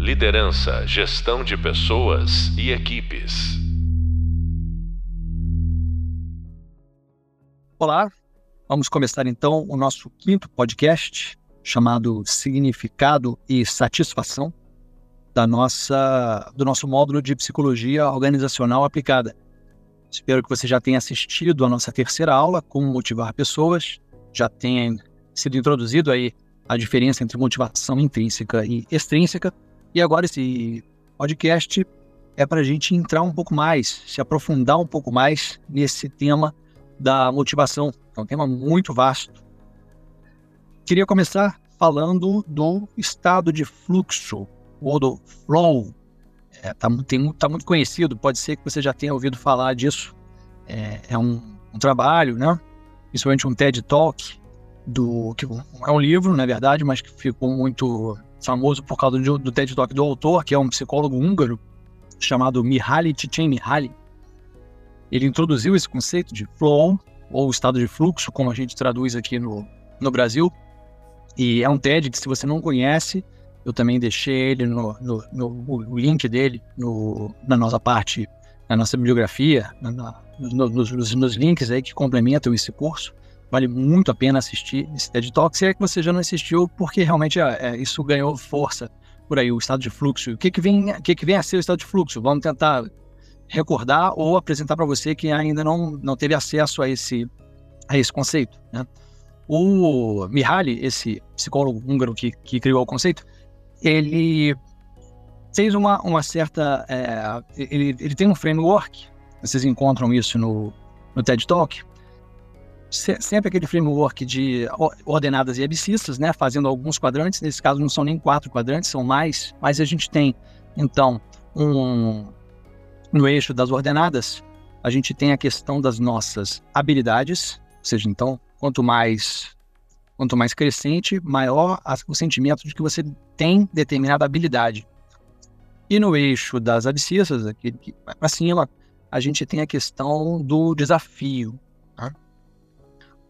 Liderança, gestão de pessoas e equipes. Olá, vamos começar então o nosso quinto podcast chamado Significado e Satisfação da nossa do nosso módulo de psicologia organizacional aplicada. Espero que você já tenha assistido a nossa terceira aula como motivar pessoas, já tenha sido introduzido aí a diferença entre motivação intrínseca e extrínseca. E agora esse podcast é para a gente entrar um pouco mais, se aprofundar um pouco mais nesse tema da motivação. É um tema muito vasto. Queria começar falando do estado de fluxo, ou do flow. É, tá, tá muito conhecido, pode ser que você já tenha ouvido falar disso. É, é um, um trabalho, né? principalmente um TED Talk, do que é um livro, na verdade, mas que ficou muito famoso por causa do, do TED Talk do autor, que é um psicólogo húngaro chamado Mihaly Csikszentmihalyi. Ele introduziu esse conceito de flow ou estado de fluxo, como a gente traduz aqui no, no Brasil. E é um TED que, se você não conhece, eu também deixei ele no, no, no o link dele no, na nossa parte, na nossa bibliografia, na, na, nos, nos, nos links aí que complementam esse curso. Vale muito a pena assistir esse TED Talk. Se é que você já não assistiu, porque realmente é, é, isso ganhou força por aí, o estado de fluxo. O que, que, vem, o que, que vem a ser o estado de fluxo? Vamos tentar recordar ou apresentar para você que ainda não, não teve acesso a esse, a esse conceito. Né? O Mihaly, esse psicólogo húngaro que, que criou o conceito, ele fez uma, uma certa. É, ele, ele tem um framework, vocês encontram isso no, no TED Talk, sempre aquele framework de ordenadas e abscissas, né, fazendo alguns quadrantes, nesse caso não são nem quatro quadrantes, são mais, mas a gente tem, então, um, no eixo das ordenadas, a gente tem a questão das nossas habilidades, ou seja, então, quanto mais quanto mais crescente, maior o sentimento de que você tem determinada habilidade. E no eixo das abscissas, aqui para cima, a gente tem a questão do desafio,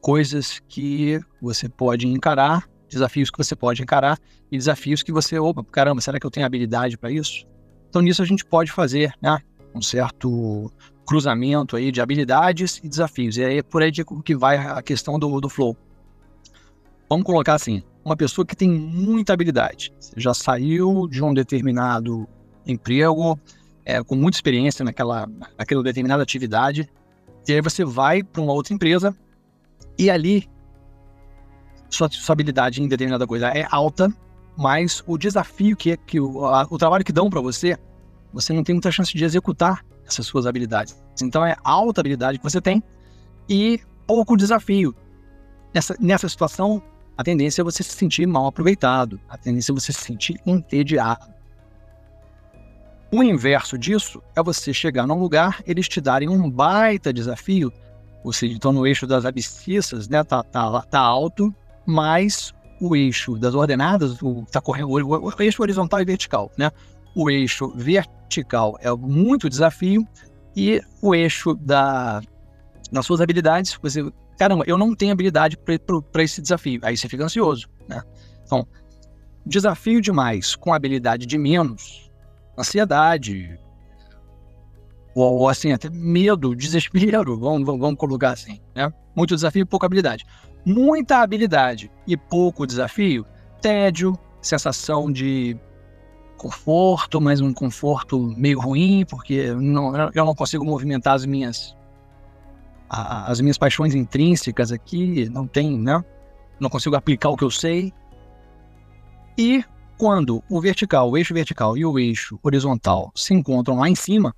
coisas que você pode encarar, desafios que você pode encarar e desafios que você, opa, caramba, será que eu tenho habilidade para isso? Então nisso a gente pode fazer, né, um certo cruzamento aí de habilidades e desafios. E aí é por aí que vai a questão do, do flow. Vamos colocar assim, uma pessoa que tem muita habilidade, já saiu de um determinado emprego, é, com muita experiência naquela, naquela determinada atividade, e aí você vai para uma outra empresa e ali, sua, sua habilidade em determinada coisa é alta, mas o desafio que, que o, a, o trabalho que dão para você, você não tem muita chance de executar essas suas habilidades. Então é alta habilidade que você tem e pouco desafio. Nessa, nessa situação, a tendência é você se sentir mal aproveitado, a tendência é você se sentir entediado. O inverso disso é você chegar num lugar, eles te darem um baita desafio ou seja, então no eixo das abscissas, né, tá, tá, tá alto, mas o eixo das ordenadas, o, tá correndo, o, o eixo horizontal e vertical, né? O eixo vertical é muito desafio e o eixo da, das suas habilidades, você, caramba, eu não tenho habilidade para esse desafio. Aí você fica ansioso, né? Então, desafio demais com habilidade de menos, ansiedade, ou, ou assim, até medo, desespero, vamos, vamos colocar assim, né? Muito desafio e pouca habilidade. Muita habilidade e pouco desafio, tédio, sensação de conforto, mas um conforto meio ruim, porque não, eu não consigo movimentar as minhas as minhas paixões intrínsecas aqui, não tem, né? Não consigo aplicar o que eu sei. E quando o vertical, o eixo vertical e o eixo horizontal se encontram lá em cima,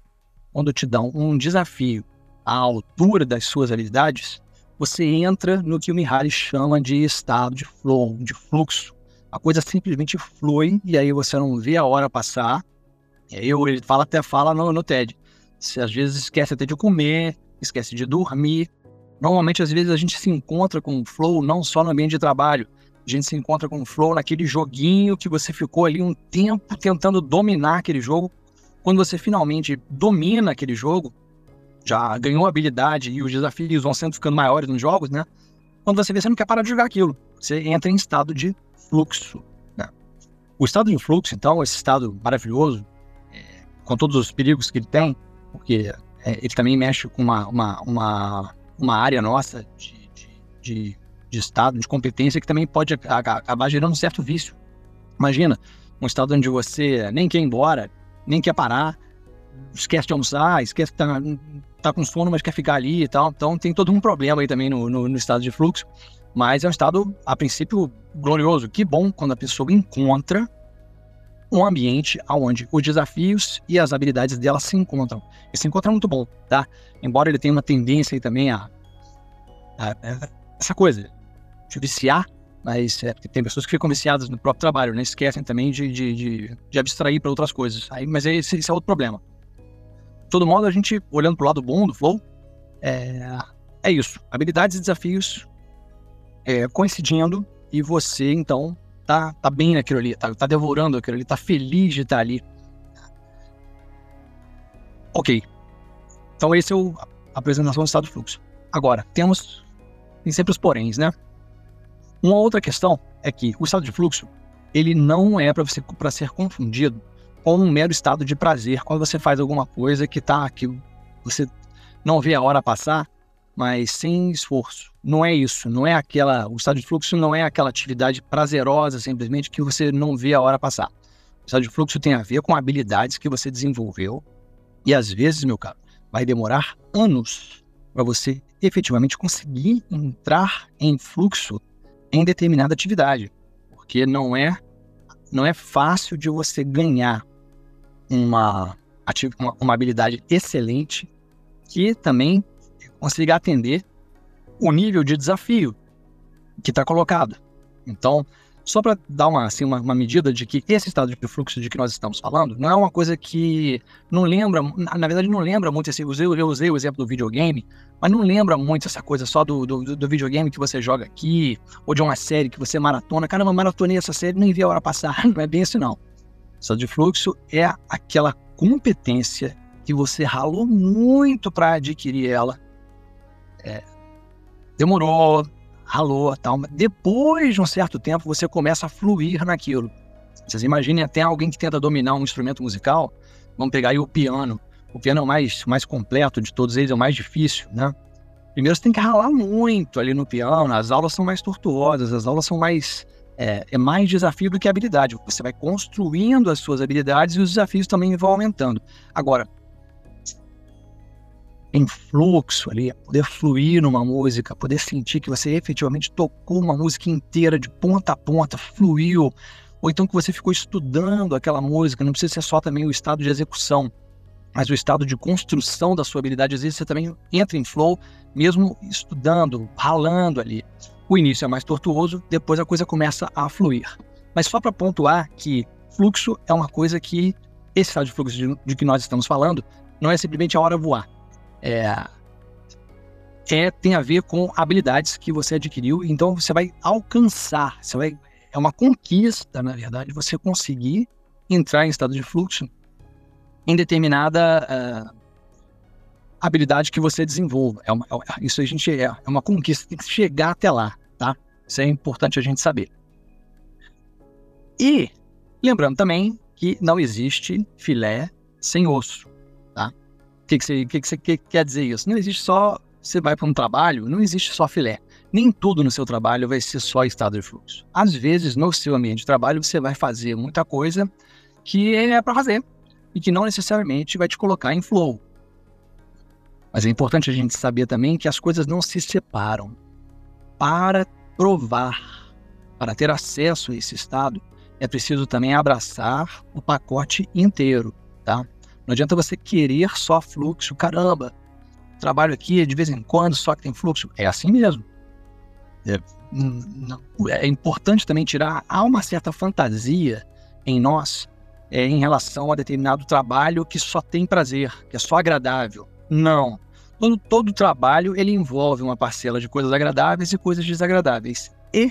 quando te dão um desafio à altura das suas habilidades, você entra no que o Mihaly chama de estado de flow, de fluxo. A coisa simplesmente flui e aí você não vê a hora passar. Eu, ele fala até fala no, no TED. Você às vezes esquece até de comer, esquece de dormir. Normalmente, às vezes, a gente se encontra com flow não só no ambiente de trabalho. A gente se encontra com flow naquele joguinho que você ficou ali um tempo tentando dominar aquele jogo quando você finalmente domina aquele jogo, já ganhou habilidade e os desafios vão sendo ficando maiores nos jogos, né? Quando você vê, você não quer parar de jogar aquilo. Você entra em estado de fluxo. Né? O estado de fluxo, então, esse estado maravilhoso, é, com todos os perigos que ele tem, porque é, ele também mexe com uma, uma, uma, uma área nossa de, de, de, de, estado, de competência, que também pode acabar gerando um certo vício. Imagina, um estado onde você nem quer ir embora, nem quer parar, esquece de almoçar, esquece que tá, tá com sono, mas quer ficar ali e tal. Então tem todo um problema aí também no, no, no estado de fluxo. Mas é um estado, a princípio, glorioso. Que bom quando a pessoa encontra um ambiente onde os desafios e as habilidades dela se encontram. E se encontra muito bom, tá? Embora ele tenha uma tendência aí também a, a, a essa coisa de viciar, mas é, tem pessoas que ficam viciadas no próprio trabalho, né? Esquecem também de, de, de, de abstrair para outras coisas. Aí, mas esse, esse, é outro problema. De todo modo, a gente, olhando para o lado bom do Flow, é, é isso. Habilidades e desafios é, coincidindo e você, então, tá, tá bem naquilo ali, tá, tá devorando aquilo ali, tá feliz de estar ali. Ok. Então, esse é o, a apresentação do estado de fluxo. Agora, temos tem sempre os poréns, né? Uma outra questão é que o estado de fluxo ele não é para ser confundido com um mero estado de prazer quando você faz alguma coisa que tá que você não vê a hora passar mas sem esforço. Não é isso, não é aquela. O estado de fluxo não é aquela atividade prazerosa simplesmente que você não vê a hora passar. O estado de fluxo tem a ver com habilidades que você desenvolveu e às vezes, meu caro, vai demorar anos para você efetivamente conseguir entrar em fluxo em determinada atividade, porque não é não é fácil de você ganhar uma, uma, uma habilidade excelente que também consiga atender o nível de desafio que está colocado. Então, só para dar uma, assim, uma, uma, medida de que esse estado de fluxo de que nós estamos falando não é uma coisa que não lembra, na verdade não lembra muito, assim, eu usei, eu usei o exemplo do videogame, mas não lembra muito essa coisa só do, do, do, videogame que você joga aqui, ou de uma série que você maratona. Caramba, maratonei essa série nem vi a hora passar. Não é bem assim, não. Estado de fluxo é aquela competência que você ralou muito para adquirir ela é, demorou, ralou tal, depois de um certo tempo você começa a fluir naquilo. Vocês imaginem até alguém que tenta dominar um instrumento musical, vamos pegar aí o piano. O piano é o mais, mais completo de todos eles, é o mais difícil, né? Primeiro você tem que ralar muito ali no piano, as aulas são mais tortuosas, as aulas são mais. É, é mais desafio do que habilidade. Você vai construindo as suas habilidades e os desafios também vão aumentando. Agora, em fluxo ali, poder fluir numa música, poder sentir que você efetivamente tocou uma música inteira de ponta a ponta, fluiu, ou então que você ficou estudando aquela música, não precisa ser só também o estado de execução, mas o estado de construção da sua habilidade, às vezes você também entra em flow, mesmo estudando, ralando ali. O início é mais tortuoso, depois a coisa começa a fluir. Mas só para pontuar que fluxo é uma coisa que, esse estado de fluxo de, de que nós estamos falando, não é simplesmente a hora voar é, é, tem a ver com habilidades que você adquiriu, então você vai alcançar, você vai, é uma conquista, na verdade, você conseguir entrar em estado de fluxo em determinada uh, habilidade que você desenvolva. É uma, é, isso a gente é, é uma conquista, tem que chegar até lá, tá? Isso é importante a gente saber. E lembrando também que não existe filé sem osso que, que, você, que, que você quer dizer isso? Não existe só. Você vai para um trabalho, não existe só filé. Nem tudo no seu trabalho vai ser só estado de fluxo. Às vezes, no seu ambiente de trabalho, você vai fazer muita coisa que é para fazer e que não necessariamente vai te colocar em flow. Mas é importante a gente saber também que as coisas não se separam. Para provar, para ter acesso a esse estado, é preciso também abraçar o pacote inteiro, tá? Não adianta você querer só fluxo. Caramba, trabalho aqui de vez em quando só que tem fluxo. É assim mesmo. É, é importante também tirar. Há uma certa fantasia em nós é, em relação a determinado trabalho que só tem prazer, que é só agradável. Não. Todo, todo trabalho ele envolve uma parcela de coisas agradáveis e coisas desagradáveis. E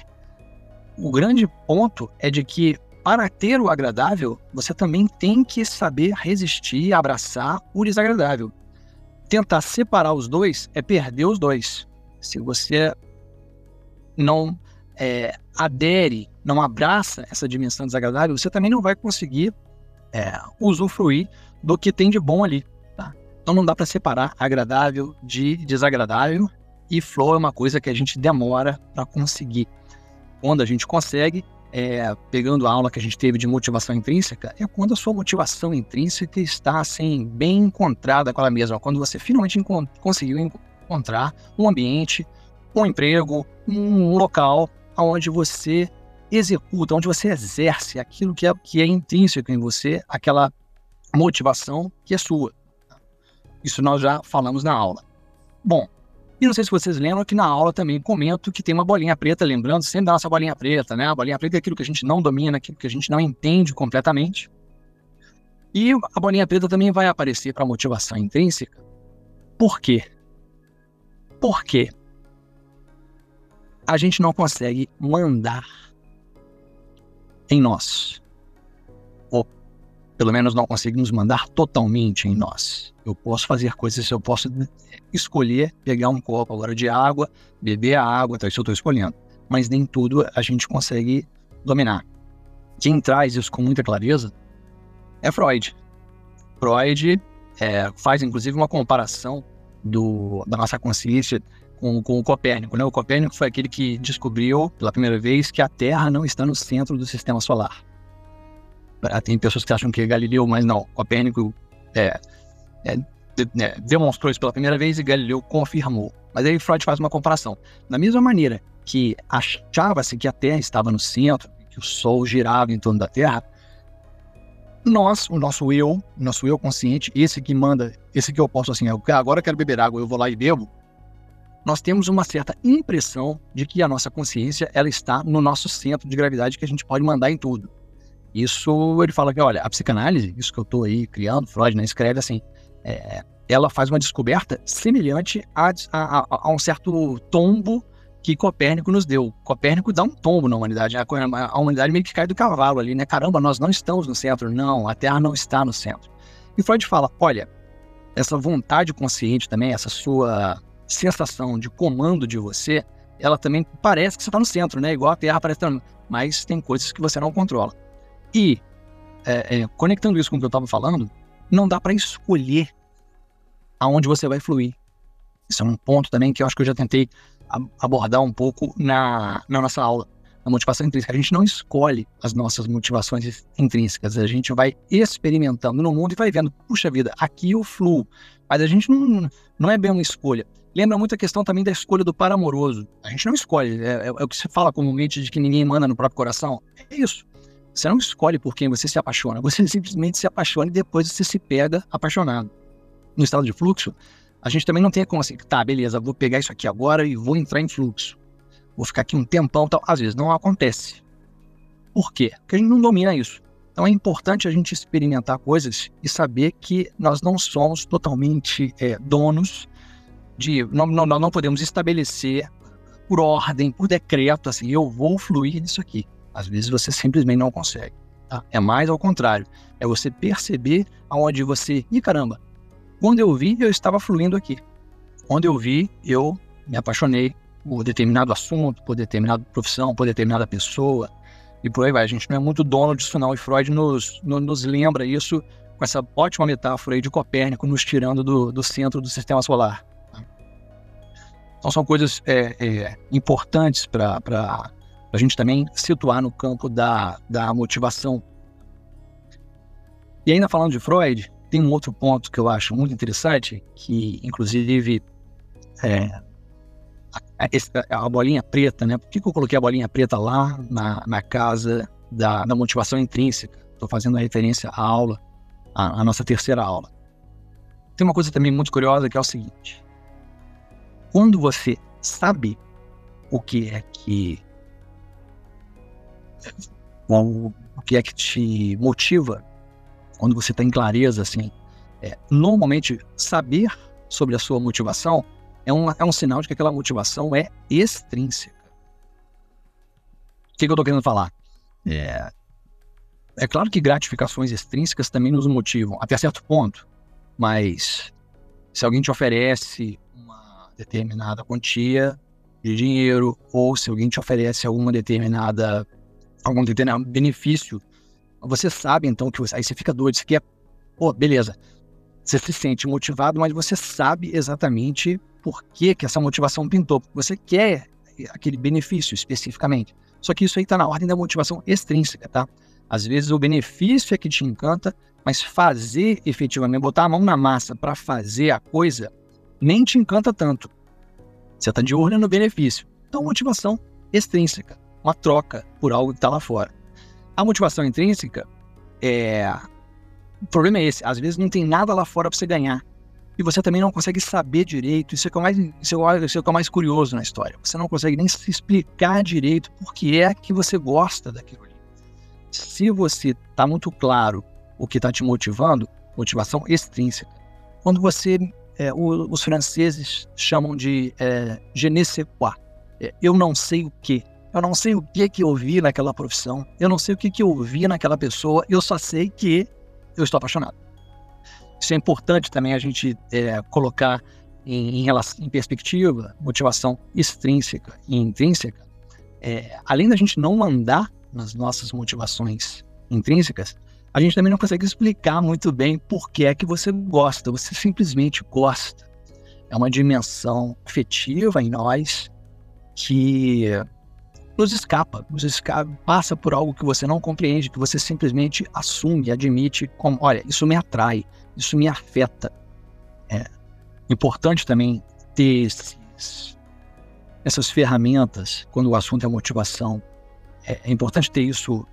o grande ponto é de que para ter o agradável, você também tem que saber resistir, abraçar o desagradável. Tentar separar os dois é perder os dois. Se você não é, adere não abraça essa dimensão desagradável, você também não vai conseguir é, usufruir do que tem de bom ali. Tá? Então não dá para separar agradável de desagradável e flow é uma coisa que a gente demora para conseguir. Quando a gente consegue, é, pegando a aula que a gente teve de motivação intrínseca, é quando a sua motivação intrínseca está assim, bem encontrada com ela mesma, quando você finalmente encont conseguiu encontrar um ambiente, um emprego, um local onde você executa, onde você exerce aquilo que é, que é intrínseco em você, aquela motivação que é sua. Isso nós já falamos na aula. Bom, e não sei se vocês lembram que na aula também comento que tem uma bolinha preta, lembrando sempre da nossa bolinha preta, né? A bolinha preta é aquilo que a gente não domina, aquilo que a gente não entende completamente. E a bolinha preta também vai aparecer para motivação intrínseca. Por quê? Por quê? A gente não consegue mandar em nós pelo menos não conseguimos mandar totalmente em nós. Eu posso fazer coisas, eu posso escolher pegar um copo agora de água, beber a água, então isso eu estou escolhendo. Mas nem tudo a gente consegue dominar. Quem traz isso com muita clareza é Freud. Freud é, faz inclusive uma comparação do, da nossa consciência com, com o Copérnico. Né? O Copérnico foi aquele que descobriu pela primeira vez que a Terra não está no centro do sistema solar. Tem pessoas que acham que é Galileu, mas não. Copérnico é, é, é, demonstrou isso pela primeira vez e Galileu confirmou. Mas aí Freud faz uma comparação. Da mesma maneira que achava-se que a Terra estava no centro, que o Sol girava em torno da Terra, nós, o nosso eu, o nosso eu consciente, esse que manda, esse que eu posso assim, agora eu quero beber água, eu vou lá e bebo, nós temos uma certa impressão de que a nossa consciência ela está no nosso centro de gravidade que a gente pode mandar em tudo. Isso ele fala que, olha, a psicanálise, isso que eu estou aí criando, Freud né, escreve assim, é, ela faz uma descoberta semelhante a, a, a, um certo tombo que Copérnico nos deu. Copérnico dá um tombo na humanidade, a, a humanidade meio que cai do cavalo ali, né? Caramba, nós não estamos no centro. Não, a Terra não está no centro. E Freud fala, olha, essa vontade consciente também, essa sua sensação de comando de você, ela também parece que você está no centro, né? Igual a Terra parece estar, mas tem coisas que você não controla. E, é, é, conectando isso com o que eu estava falando, não dá para escolher aonde você vai fluir. Isso é um ponto também que eu acho que eu já tentei abordar um pouco na, na nossa aula, na motivação intrínseca. A gente não escolhe as nossas motivações intrínsecas, a gente vai experimentando no mundo e vai vendo, puxa vida, aqui eu fluo. Mas a gente não, não é bem uma escolha. Lembra muito a questão também da escolha do par amoroso. A gente não escolhe, é, é, é o que se fala comumente de que ninguém manda no próprio coração. É isso. Você não escolhe por quem você se apaixona, você simplesmente se apaixona e depois você se pega apaixonado. No estado de fluxo, a gente também não tem como assim, tá, beleza, vou pegar isso aqui agora e vou entrar em fluxo. Vou ficar aqui um tempão tal. Às vezes não acontece. Por quê? Porque a gente não domina isso. Então é importante a gente experimentar coisas e saber que nós não somos totalmente é, donos de. Não, não, nós não podemos estabelecer por ordem, por decreto, assim, eu vou fluir nisso aqui. Às vezes você simplesmente não consegue. Tá? É mais ao contrário. É você perceber aonde você. Ih, caramba! Quando eu vi, eu estava fluindo aqui. Quando eu vi, eu me apaixonei por determinado assunto, por determinada profissão, por determinada pessoa. E por aí vai. A gente não é muito dono disso, não. E Freud nos, no, nos lembra isso com essa ótima metáfora aí de Copérnico nos tirando do, do centro do sistema solar. Então são coisas é, é, importantes para a gente também situar no campo da, da motivação. E ainda falando de Freud, tem um outro ponto que eu acho muito interessante, que inclusive é, a, a, bolinha preta, né? Por que, que, eu coloquei a bolinha preta lá na, na casa da, da motivação intrínseca? Estou fazendo a referência à aula, à, à nossa terceira aula. Tem uma coisa também muito curiosa que é o seguinte: quando você sabe o que é que o, o que é que te motiva quando você está em clareza, assim. É, normalmente, saber sobre a sua motivação é um, é um sinal de que aquela motivação é extrínseca. O que, que eu estou querendo falar? É, é claro que gratificações extrínsecas também nos motivam, até certo ponto, mas se alguém te oferece uma determinada quantia de dinheiro, ou se alguém te oferece alguma determinada algum determinado benefício, você sabe então que você, aí você fica doido, você quer, pô, beleza, você se sente motivado, mas você sabe exatamente por que, que essa motivação pintou, você quer aquele benefício especificamente. Só que isso aí está na ordem da motivação extrínseca, tá? Às vezes o benefício é que te encanta, mas fazer efetivamente, botar a mão na massa para fazer a coisa, nem te encanta tanto. Você está de olho no benefício. Então, motivação extrínseca, uma troca por algo que está lá fora. A motivação intrínseca é. O problema é esse: às vezes não tem nada lá fora para você ganhar. E você também não consegue saber direito. Isso é, o que é mais, isso é, isso é o que é mais curioso na história. Você não consegue nem se explicar direito por que é que você gosta daquilo ali. Se você está muito claro o que está te motivando, motivação extrínseca. Quando você, é, o, os franceses chamam de é, je ne sais quoi, é, eu não sei o que, eu não sei o que que eu vi naquela profissão, eu não sei o que que eu vi naquela pessoa, eu só sei que eu estou apaixonado. Isso é importante também a gente é, colocar em, em, relação, em perspectiva, motivação extrínseca e intrínseca. É, além da gente não mandar nas nossas motivações intrínsecas, a gente também não consegue explicar muito bem por que é que você gosta, você simplesmente gosta. É uma dimensão afetiva em nós que nos escapa, nos escapa, passa por algo que você não compreende, que você simplesmente assume, admite como, olha, isso me atrai, isso me afeta. É importante também ter esses, essas ferramentas quando o assunto é motivação. É, é importante ter isso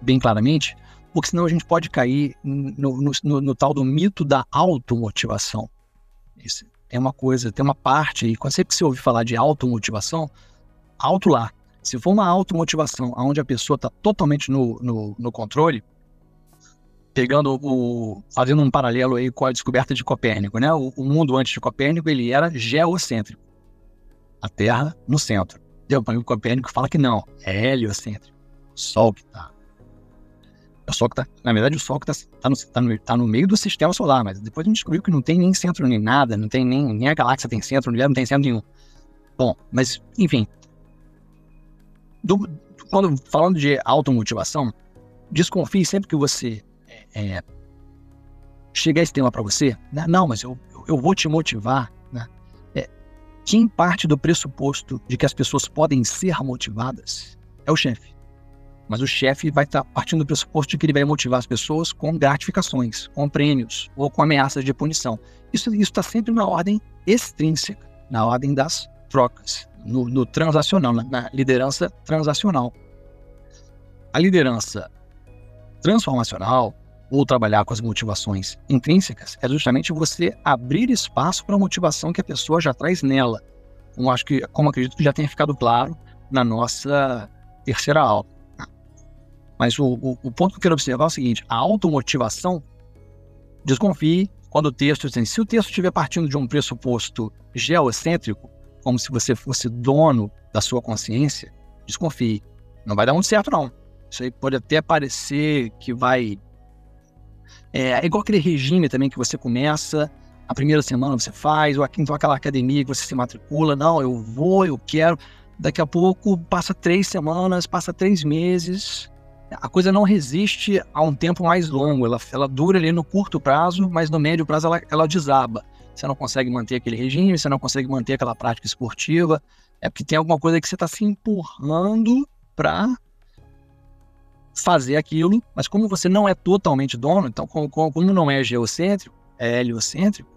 bem claramente, porque senão a gente pode cair no, no, no, no tal do mito da automotivação. Isso é uma coisa, tem uma parte aí, quando sempre que você ouve falar de automotivação, auto lá. Se for uma automotivação onde a pessoa está totalmente no, no, no, controle, pegando o. fazendo um paralelo aí com a descoberta de Copérnico, né? O, o mundo antes de Copérnico ele era geocêntrico. A Terra no centro. O Copérnico fala que não, é heliocêntrico. O Sol que está o Sol que tá, na verdade, o Sol que está tá no, tá, no, tá no meio do sistema solar, mas depois a gente descobriu que não tem nem centro nem nada, não tem nem, nem a galáxia tem centro, não tem centro nenhum. Bom, mas, enfim. Do, quando falando de automotivação, desconfie sempre que você é, é chegar esse tema para você, né? não, mas eu, eu vou te motivar, né? É, quem parte do pressuposto de que as pessoas podem ser motivadas é o chefe. Mas o chefe vai estar partindo do pressuposto de que ele vai motivar as pessoas com gratificações, com prêmios ou com ameaças de punição. Isso está sempre na ordem extrínseca, na ordem das trocas, no, no transacional, na, na liderança transacional. A liderança transformacional ou trabalhar com as motivações intrínsecas é justamente você abrir espaço para a motivação que a pessoa já traz nela. Como acho que, como acredito que já tenha ficado claro na nossa terceira aula. Mas o, o, o, ponto que eu quero observar é o seguinte: a automotivação, desconfie quando o texto, assim, se o texto estiver partindo de um pressuposto geocêntrico, como se você fosse dono da sua consciência, desconfie. Não vai dar muito certo, não. Isso aí pode até parecer que vai. É, é igual aquele regime também que você começa, a primeira semana você faz, ou então aquela academia que você se matricula, não, eu vou, eu quero. Daqui a pouco passa três semanas, passa três meses, a coisa não resiste a um tempo mais longo, ela, ela dura ali no curto prazo, mas no médio prazo ela, ela desaba. Você não consegue manter aquele regime, você não consegue manter aquela prática esportiva, é porque tem alguma coisa que você está se empurrando para fazer aquilo, mas como você não é totalmente dono, então como, como não é geocêntrico, é heliocêntrico,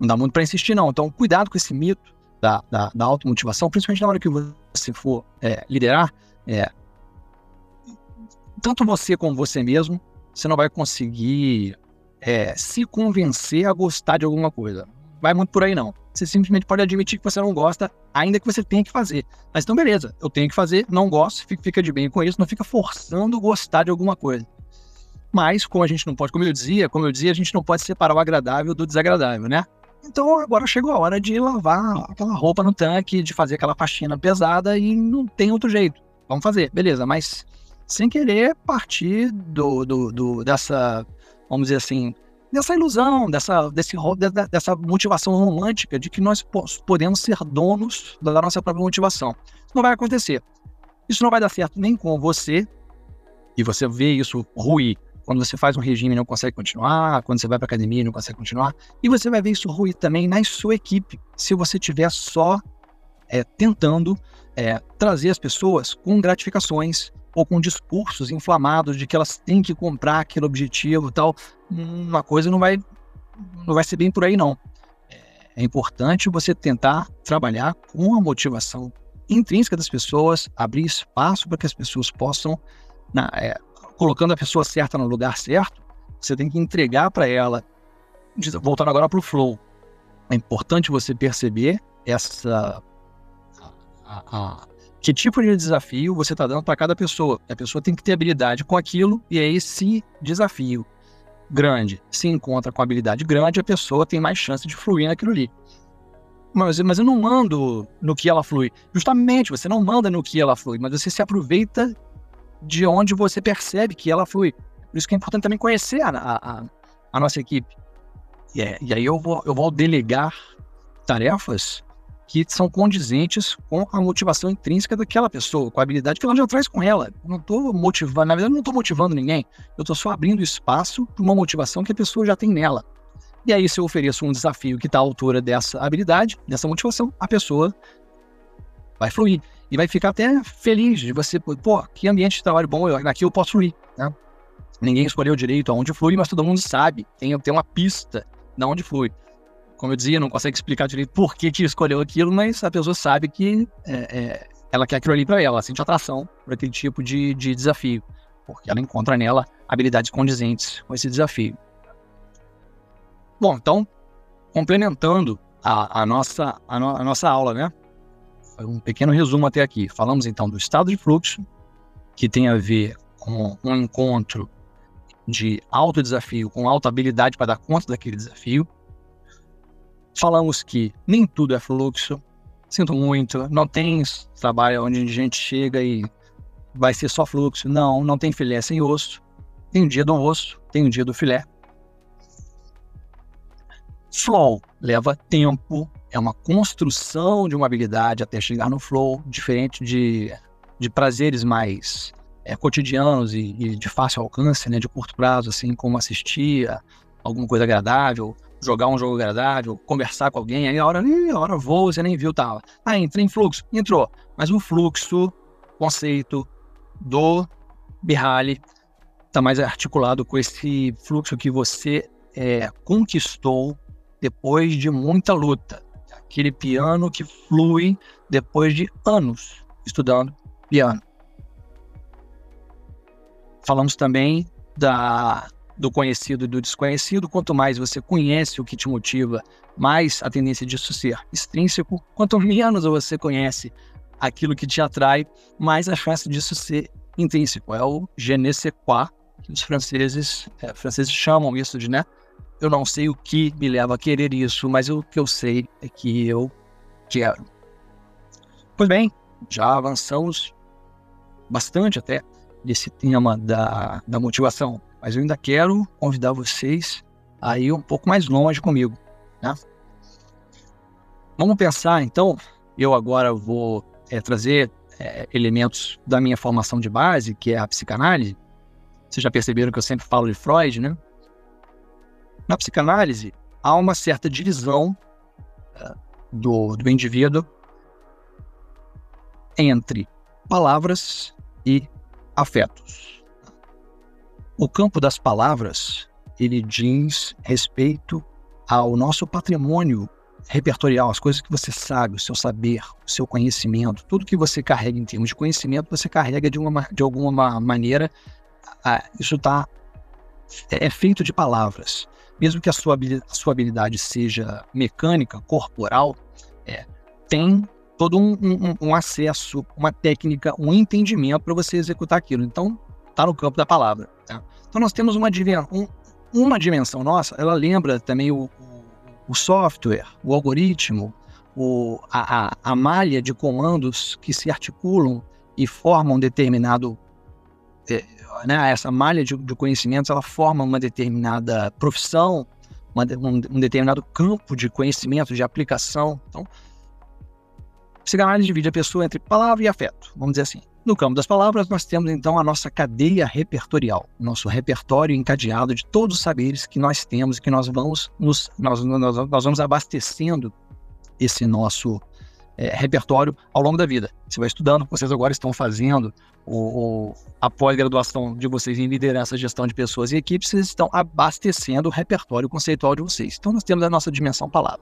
não dá muito para insistir não. Então cuidado com esse mito da, da, da automotivação, principalmente na hora que você for é, liderar, é, tanto você como você mesmo, você não vai conseguir é, se convencer a gostar de alguma coisa. Vai muito por aí, não. Você simplesmente pode admitir que você não gosta, ainda que você tenha que fazer. Mas então, beleza, eu tenho que fazer, não gosto, fica de bem com isso, não fica forçando gostar de alguma coisa. Mas, como a gente não pode, como eu dizia, como eu dizia, a gente não pode separar o agradável do desagradável, né? Então agora chegou a hora de lavar aquela roupa no tanque, de fazer aquela faxina pesada e não tem outro jeito. Vamos fazer, beleza, mas sem querer partir do, do, do, dessa, vamos dizer assim, dessa ilusão, dessa, desse, dessa motivação romântica de que nós podemos ser donos da nossa própria motivação. Isso não vai acontecer. Isso não vai dar certo nem com você, e você vê isso ruir quando você faz um regime e não consegue continuar, quando você vai para academia e não consegue continuar, e você vai ver isso ruir também na sua equipe, se você estiver só é, tentando é, trazer as pessoas com gratificações ou com discursos inflamados de que elas têm que comprar aquele objetivo e tal. Uma coisa não vai, não vai ser bem por aí, não. É importante você tentar trabalhar com a motivação intrínseca das pessoas, abrir espaço para que as pessoas possam, na, é, colocando a pessoa certa no lugar certo, você tem que entregar para ela. Voltando agora para o flow, é importante você perceber essa a, a, que tipo de desafio você está dando para cada pessoa. A pessoa tem que ter habilidade com aquilo e é esse desafio grande se encontra com habilidade grande, a pessoa tem mais chance de fluir naquilo ali. Mas, mas eu não mando no que ela flui. Justamente, você não manda no que ela flui, mas você se aproveita de onde você percebe que ela flui. Por isso que é importante também conhecer a, a, a nossa equipe. E, é, e aí eu vou, eu vou delegar tarefas que são condizentes com a motivação intrínseca daquela pessoa, com a habilidade que ela já traz com ela. Não estou motivando, na verdade, não estou motivando ninguém. Eu estou só abrindo espaço para uma motivação que a pessoa já tem nela. E aí, se eu ofereço um desafio que está à altura dessa habilidade, dessa motivação, a pessoa vai fluir. E vai ficar até feliz de você, pô, que ambiente de trabalho bom, eu, aqui eu posso fluir. Né? Ninguém escolheu direito aonde flui, mas todo mundo sabe, tem, tem uma pista de onde flui como eu dizia, não consegue explicar direito por que, que escolheu aquilo, mas a pessoa sabe que é, é, ela quer aquilo ali para ela, ela sente atração por aquele tipo de, de desafio, porque ela encontra nela habilidades condizentes com esse desafio. Bom, então, complementando a, a nossa, a, no, a nossa aula, né? Foi um pequeno resumo até aqui. Falamos então do estado de fluxo, que tem a ver com um encontro de alto desafio com alta habilidade para dar conta daquele desafio. Falamos que nem tudo é fluxo. Sinto muito, não tem trabalho onde a gente chega e vai ser só fluxo. Não, não tem filé sem osso. Tem o dia do osso, tem o dia do filé. Flow leva tempo, é uma construção de uma habilidade até chegar no flow, diferente de, de prazeres mais é, cotidianos e, e, de fácil alcance, né, de curto prazo, assim como assistir alguma coisa agradável, jogar um jogo agradável, conversar com alguém, aí a hora, a hora voa, você nem viu, tava. Ah, entra em fluxo. Entrou. Mas o fluxo, conceito do Bihali, está mais articulado com esse fluxo que você é, conquistou depois de muita luta. Aquele piano que flui depois de anos estudando piano. Falamos também da do conhecido e do desconhecido. Quanto mais você conhece o que te motiva, mais a tendência disso ser extrínseco. Quanto menos você conhece aquilo que te atrai, mais a chance disso ser intrínseco. É o je ne sais quoi, que os franceses, é, franceses chamam isso de, né? Eu não sei o que me leva a querer isso, mas o que eu sei é que eu quero. Pois bem, já avançamos bastante até desse tema da, da motivação mas eu ainda quero convidar vocês a ir um pouco mais longe comigo. Né? Vamos pensar, então, eu agora vou é, trazer é, elementos da minha formação de base, que é a psicanálise. Vocês já perceberam que eu sempre falo de Freud, né? Na psicanálise, há uma certa divisão uh, do, do indivíduo entre palavras e afetos. O campo das palavras, ele diz respeito ao nosso patrimônio repertorial, as coisas que você sabe, o seu saber, o seu conhecimento, tudo que você carrega em termos de conhecimento, você carrega de, uma, de alguma maneira. Ah, isso tá, é, é feito de palavras. Mesmo que a sua, a sua habilidade seja mecânica, corporal, é, tem todo um, um, um acesso, uma técnica, um entendimento para você executar aquilo. Então, está no campo da palavra. Tá? Então nós temos uma, um, uma dimensão nossa, ela lembra também o, o software, o algoritmo, o, a, a, a, malha de comandos que se articulam e formam determinado. É, né, essa malha de, de conhecimentos ela forma uma determinada profissão, uma, um, um, determinado campo de conhecimento, de aplicação. Então, psicanálise divide a pessoa entre palavra e afeto, vamos dizer assim. No campo das palavras, nós temos então a nossa cadeia repertorial, nosso repertório encadeado de todos os saberes que nós temos e que nós vamos nos, nós, nós, nós vamos abastecendo esse nosso é, repertório ao longo da vida. Você vai estudando, vocês agora estão fazendo o, o, a pós-graduação de vocês em liderança, gestão de pessoas e equipes, vocês estão abastecendo o repertório conceitual de vocês. Então, nós temos a nossa dimensão palavra.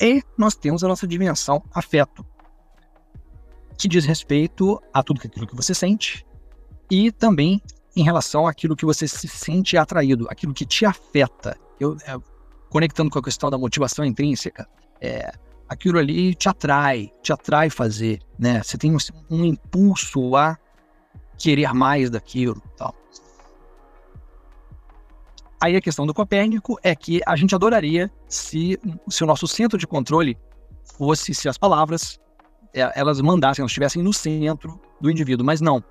E nós temos a nossa dimensão afeto que diz respeito a tudo aquilo que você sente e também em relação àquilo que você se sente atraído, aquilo que te afeta. Eu, é, conectando com a questão da motivação intrínseca, é, aquilo ali te atrai, te atrai fazer, né? Você tem um, um impulso a querer mais daquilo, tal. Aí a questão do Copérnico é que a gente adoraria se, se o nosso centro de controle fosse se as palavras elas mandassem, elas estivessem no centro do indivíduo, mas não.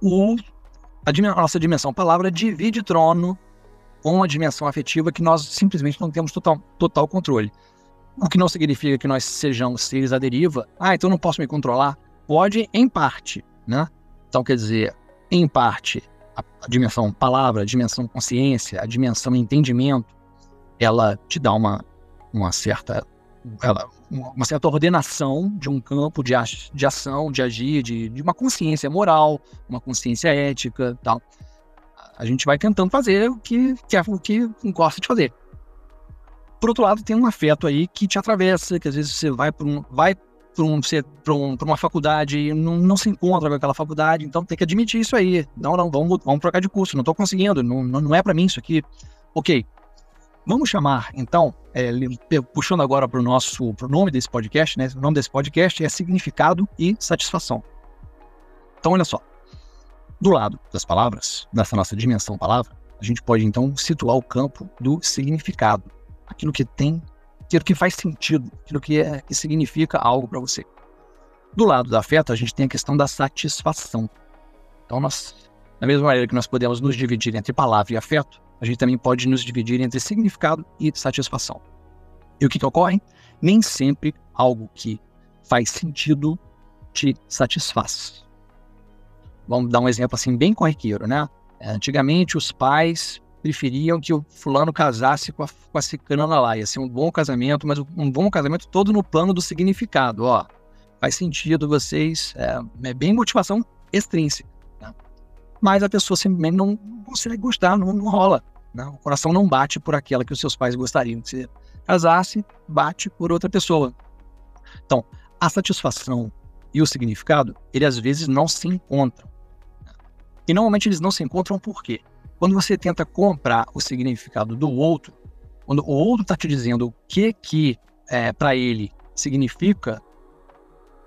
O, a, a nossa dimensão palavra divide trono com a dimensão afetiva que nós simplesmente não temos total, total controle. O que não significa que nós sejamos seres à deriva. Ah, então não posso me controlar? Pode em parte, né? Então, quer dizer, em parte, a, a dimensão palavra, a dimensão consciência, a dimensão entendimento, ela te dá uma, uma certa ela, uma certa ordenação de um campo de, de ação, de agir, de, de, uma consciência moral, uma consciência ética tal. A gente vai tentando fazer o que, que, é, o que gosta de fazer. Por outro lado, tem um afeto aí que te atravessa, que às vezes você vai para um, vai para um, um, uma faculdade e não, não, se encontra com aquela faculdade, então tem que admitir isso aí. Não, não, vamos, vamos trocar de curso, não estou conseguindo, não, não é para mim isso aqui. Ok, Vamos chamar, então, é, puxando agora para o nosso pro nome desse podcast, né? O nome desse podcast é significado e satisfação. Então, olha só. Do lado das palavras, dessa nossa dimensão palavra, a gente pode então situar o campo do significado, aquilo que tem, aquilo que faz sentido, aquilo que, é, que significa algo para você. Do lado da afeto, a gente tem a questão da satisfação. Então, nós, da mesma maneira que nós podemos nos dividir entre palavra e afeto, a gente também pode nos dividir entre significado e satisfação. E o que, que ocorre? Nem sempre algo que faz sentido te satisfaz. Vamos dar um exemplo assim bem corriqueiro, né? Antigamente os pais preferiam que o fulano casasse com a, com a lá. Ia ser um bom casamento, mas um bom casamento todo no plano do significado. Ó, faz sentido vocês, é, é bem motivação extrínseca mas a pessoa simplesmente não consegue gostar, não, não rola. Né? O coração não bate por aquela que os seus pais gostariam que você casasse, bate por outra pessoa. Então, a satisfação e o significado, ele às vezes não se encontram. E normalmente eles não se encontram por quê? Quando você tenta comprar o significado do outro, quando o outro está te dizendo o que que é, para ele significa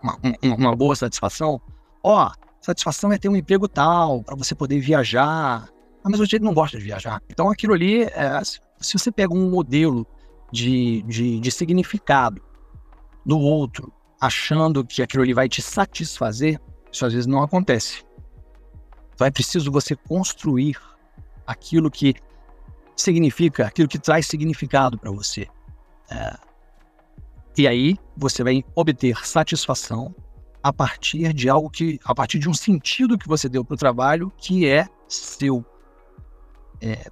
uma, uma, uma boa satisfação, ó, satisfação é ter um emprego tal, para você poder viajar. Ah, mas você não gosta de viajar. Então aquilo ali, é, se você pega um modelo de, de, de significado do outro, achando que aquilo ali vai te satisfazer, isso às vezes não acontece. Então é preciso você construir aquilo que significa, aquilo que traz significado para você. É, e aí você vai obter satisfação a partir de algo que, a partir de um sentido que você deu para o trabalho que é seu. É,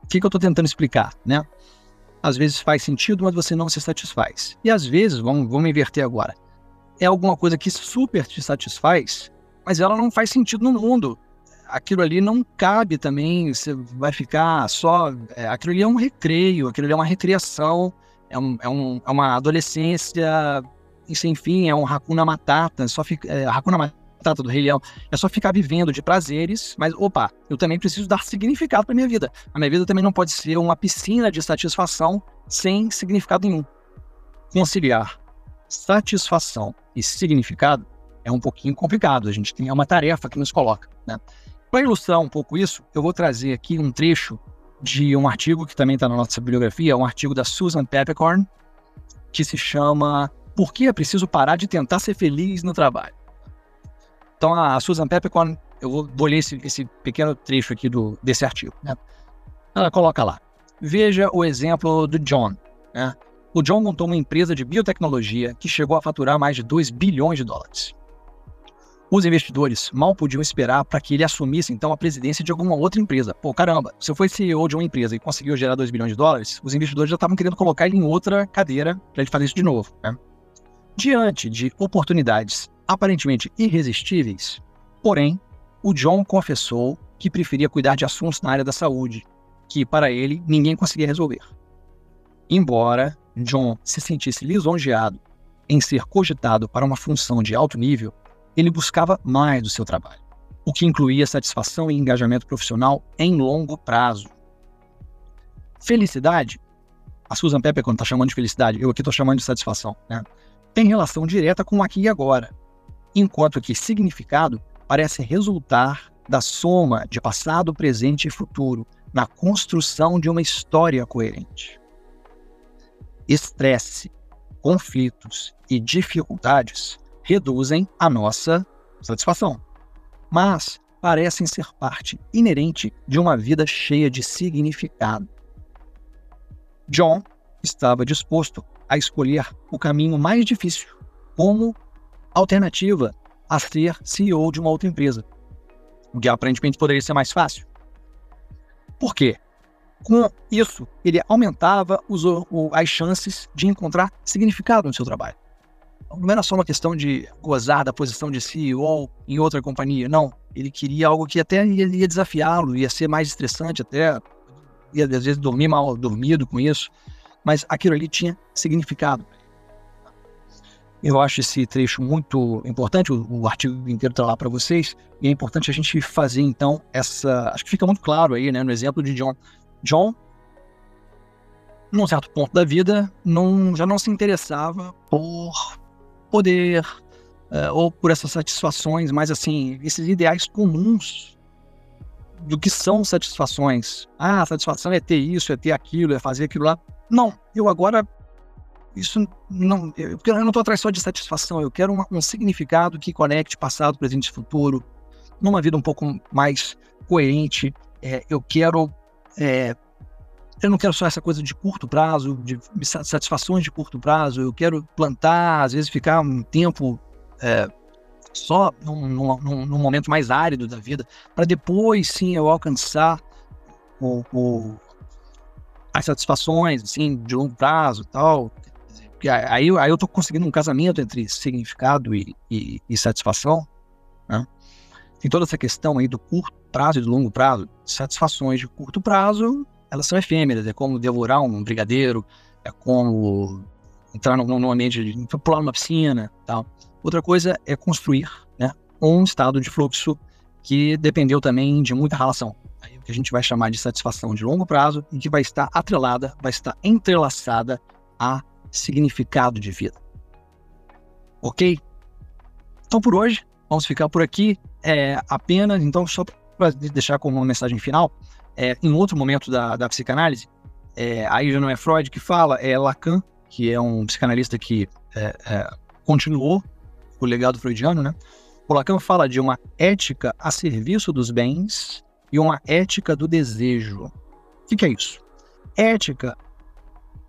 o que, que eu estou tentando explicar, né? Às vezes faz sentido, mas você não se satisfaz. E às vezes, vamos, vamos inverter agora, é alguma coisa que super te satisfaz, mas ela não faz sentido no mundo. Aquilo ali não cabe também, você vai ficar só. É, aquilo ali é um recreio, aquilo ali é uma recreação, é, um, é, um, é uma adolescência sem fim, é um Hakuna Matata, só fica, é, Hakuna Matata do Rei Leão, é só ficar vivendo de prazeres, mas opa, eu também preciso dar significado para minha vida. A minha vida também não pode ser uma piscina de satisfação sem significado nenhum. Conciliar satisfação e significado é um pouquinho complicado, a gente tem é uma tarefa que nos coloca, né? Para ilustrar um pouco isso, eu vou trazer aqui um trecho de um artigo que também está na nossa bibliografia, um artigo da Susan Peppercorn, que se chama por que é preciso parar de tentar ser feliz no trabalho? Então, a Susan Peppercorn, eu vou, vou ler esse, esse, pequeno trecho aqui do, desse artigo. Né? Ela coloca lá. Veja o exemplo do John. Né? O John montou uma empresa de biotecnologia que chegou a faturar mais de 2 bilhões de dólares. Os investidores mal podiam esperar para que ele assumisse então a presidência de alguma outra empresa. Pô, caramba, se eu for CEO de uma empresa e conseguiu gerar 2 bilhões de dólares, os investidores já estavam querendo colocar ele em outra cadeira para ele fazer isso de novo. Né? Diante de oportunidades aparentemente irresistíveis, porém, o John confessou que preferia cuidar de assuntos na área da saúde, que para ele ninguém conseguia resolver. Embora John se sentisse lisonjeado em ser cogitado para uma função de alto nível, ele buscava mais do seu trabalho, o que incluía satisfação e engajamento profissional em longo prazo. Felicidade, a Susan Pepper, quando está chamando de felicidade, eu aqui estou chamando de satisfação, né? Tem relação direta com o aqui e agora, enquanto que significado parece resultar da soma de passado, presente e futuro na construção de uma história coerente. Estresse, conflitos e dificuldades reduzem a nossa satisfação, mas parecem ser parte inerente de uma vida cheia de significado. John estava disposto a escolher o caminho mais difícil como alternativa a ser CEO de uma outra empresa, o que aparentemente poderia ser mais fácil. Por quê? Com isso, ele aumentava os, as chances de encontrar significado no seu trabalho. Não era só uma questão de gozar da posição de CEO em outra companhia, não. Ele queria algo que até ia, ia desafiá-lo, ia ser mais estressante até, ia às vezes dormir mal dormido com isso, mas aquilo ali tinha significado. Eu acho esse trecho muito importante, o, o artigo inteiro está lá para vocês, e é importante a gente fazer então essa. Acho que fica muito claro aí, né, no exemplo de John. John, num certo ponto da vida, não, já não se interessava por poder uh, ou por essas satisfações, mas assim, esses ideais comuns do que são satisfações. Ah, satisfação é ter isso, é ter aquilo, é fazer aquilo lá. Não, eu agora isso não, eu, eu não estou atrás só de satisfação, eu quero uma, um significado que conecte passado, presente e futuro, numa vida um pouco mais coerente. É, eu quero é, eu não quero só essa coisa de curto prazo, de satisfações de curto prazo. Eu quero plantar, às vezes ficar um tempo é, só num, num, num, momento mais árido da vida, para depois sim eu alcançar o, o, as satisfações assim, de longo prazo e tal. Aí, aí eu estou conseguindo um casamento entre significado e, e, e satisfação. Né? Tem toda essa questão aí do curto prazo e do longo prazo. Satisfações de curto prazo elas são efêmeras, é como devorar um brigadeiro, é como entrar num, num ambiente, de, pular numa piscina, tal. Outra coisa é construir, né, um estado de fluxo que dependeu também de muita relação. Aí, o que a gente vai chamar de satisfação de longo prazo e que vai estar atrelada, vai estar entrelaçada a significado de vida. Ok? Então por hoje, vamos ficar por aqui. É, apenas, então, só para deixar como uma mensagem final, é, em outro momento da, da psicanálise, é, aí já não é Freud que fala, é Lacan, que é um psicanalista que é, é, continuou o legado freudiano, né? O Lacan fala de uma ética a serviço dos bens e uma ética do desejo. O que, que é isso? Ética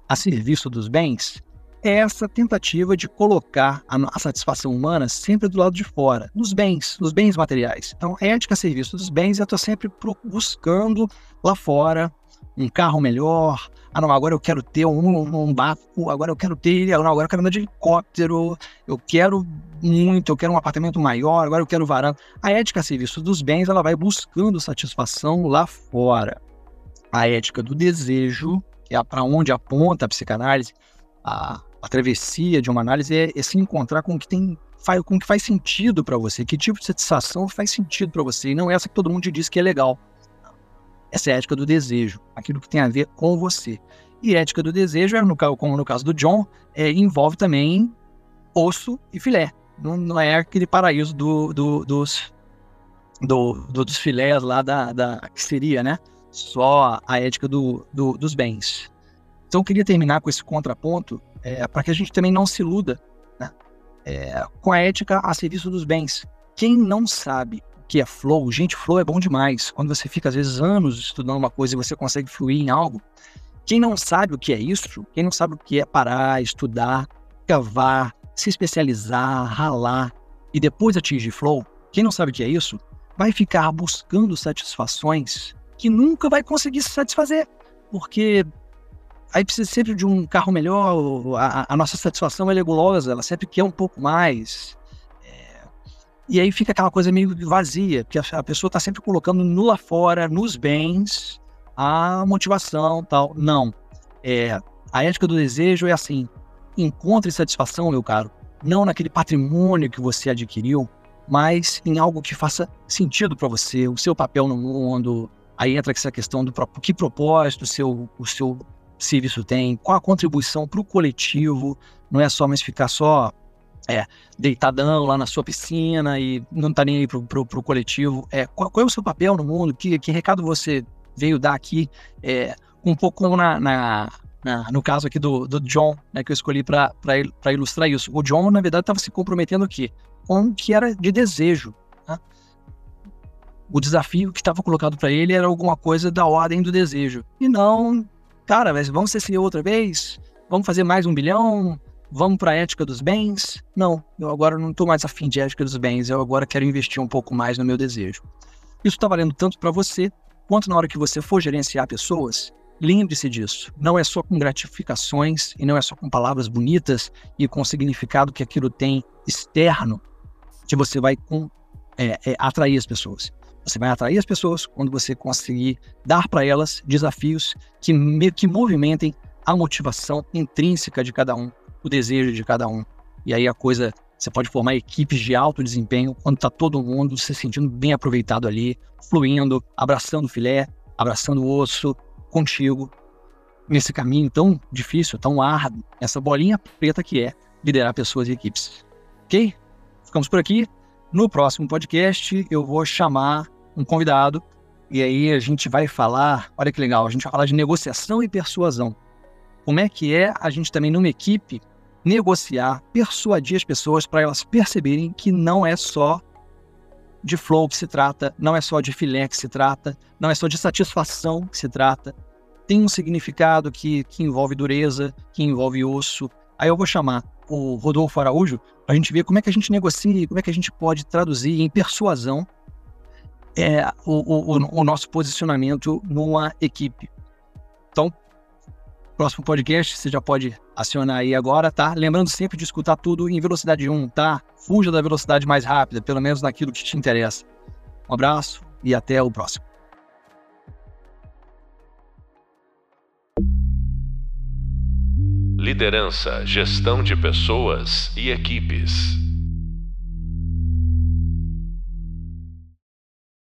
a serviço dos bens é essa tentativa de colocar a, satisfação humana sempre do lado de fora, nos bens, nos bens materiais. Então, ética a serviço dos bens, eu estou sempre buscando lá fora um carro melhor. Ah, não, agora eu quero ter um, um barco, agora eu quero ter, não, agora eu quero andar de helicóptero, eu quero muito, eu quero um apartamento maior, agora eu quero varanda. A ética a serviço dos bens, ela vai buscando satisfação lá fora. A ética do desejo, que é para onde aponta a psicanálise, a, a travessia de uma análise é, é se encontrar com o que tem faz, com que faz sentido para você, que tipo de satisfação faz sentido para você, e não essa que todo mundo diz que é legal. Essa é a ética do desejo, aquilo que tem a ver com você. E ética do desejo, é, no, como no caso do John, é, envolve também osso e filé. Não, não é aquele paraíso do, do, dos, do, do, dos filés lá da, da, que seria, né? Só a ética do, dos bens. Então eu queria terminar com esse contraponto é, para que a gente também não se iluda né? é, com a ética a serviço dos bens. Quem não sabe que é flow, gente, flow é bom demais. Quando você fica, às vezes, anos estudando uma coisa e você consegue fluir em algo, quem não sabe o que é isso, quem não sabe o que é parar, estudar, cavar, se especializar, ralar e depois atingir flow, quem não sabe o que é isso, vai ficar buscando satisfações que nunca vai conseguir se satisfazer, porque aí precisa sempre de um carro melhor, a, a nossa satisfação é gulosa, ela sempre quer um pouco mais. E aí fica aquela coisa meio vazia, porque a, pessoa está sempre colocando no lá fora, nos bens, a motivação tal. Não. É, a ética do desejo é assim: encontre satisfação, meu caro, não naquele patrimônio que você adquiriu, mas em algo que faça sentido para você, o seu papel no mundo. Aí entra essa questão do que propósito o seu, o seu serviço tem, qual a contribuição para o coletivo, não é só mais ficar só é, deitadão lá na sua piscina e não tá nem aí pro, pro, pro coletivo. É, qual, qual, é o seu papel no mundo? Que, que recado você veio dar aqui? É, um pouco na, na, na, no caso aqui do, do John, né, que eu escolhi para ilustrar isso. O John, na verdade, estava se comprometendo aqui com o que era de desejo. Né? O desafio que estava colocado para ele era alguma coisa da ordem do desejo. E não cara, vamos ser CEO outra vez? Vamos fazer mais um bilhão? Vamos para a ética dos bens? Não, eu agora não estou mais afim de ética dos bens, eu agora quero investir um pouco mais no meu desejo. Isso está valendo tanto para você, quanto na hora que você for gerenciar pessoas, lembre-se disso. Não é só com gratificações e não é só com palavras bonitas e com o significado que aquilo tem externo que você vai com, é, é, atrair as pessoas. Você vai atrair as pessoas quando você conseguir dar para elas desafios que, que movimentem a motivação intrínseca de cada um, o desejo de cada um. E aí a coisa, você pode formar equipes de alto desempenho quando está todo mundo se sentindo bem aproveitado ali, fluindo, abraçando o filé, abraçando o osso contigo, nesse caminho tão difícil, tão árduo, essa bolinha preta que é liderar pessoas e equipes. Ok? Ficamos por aqui. No próximo podcast, eu vou chamar um convidado e aí a gente vai falar, olha que legal, a gente vai falar de negociação e persuasão. Como é que é a gente também numa equipe negociar, persuadir as pessoas para elas perceberem que não é só de flow que se trata, não é só de filé que se trata, não é só de satisfação que se trata. Tem um significado que, que envolve dureza, que envolve osso. Aí eu vou chamar o Rodolfo Araújo para a gente ver como é que a gente negocia e como é que a gente pode traduzir em persuasão é, o, o, o nosso posicionamento numa equipe. Então, próximo podcast você já pode acionar aí agora, tá? Lembrando sempre de escutar tudo em velocidade 1, tá? Fuja da velocidade mais rápida, pelo menos naquilo que te interessa. Um abraço e até o próximo. Liderança, gestão de pessoas e equipes.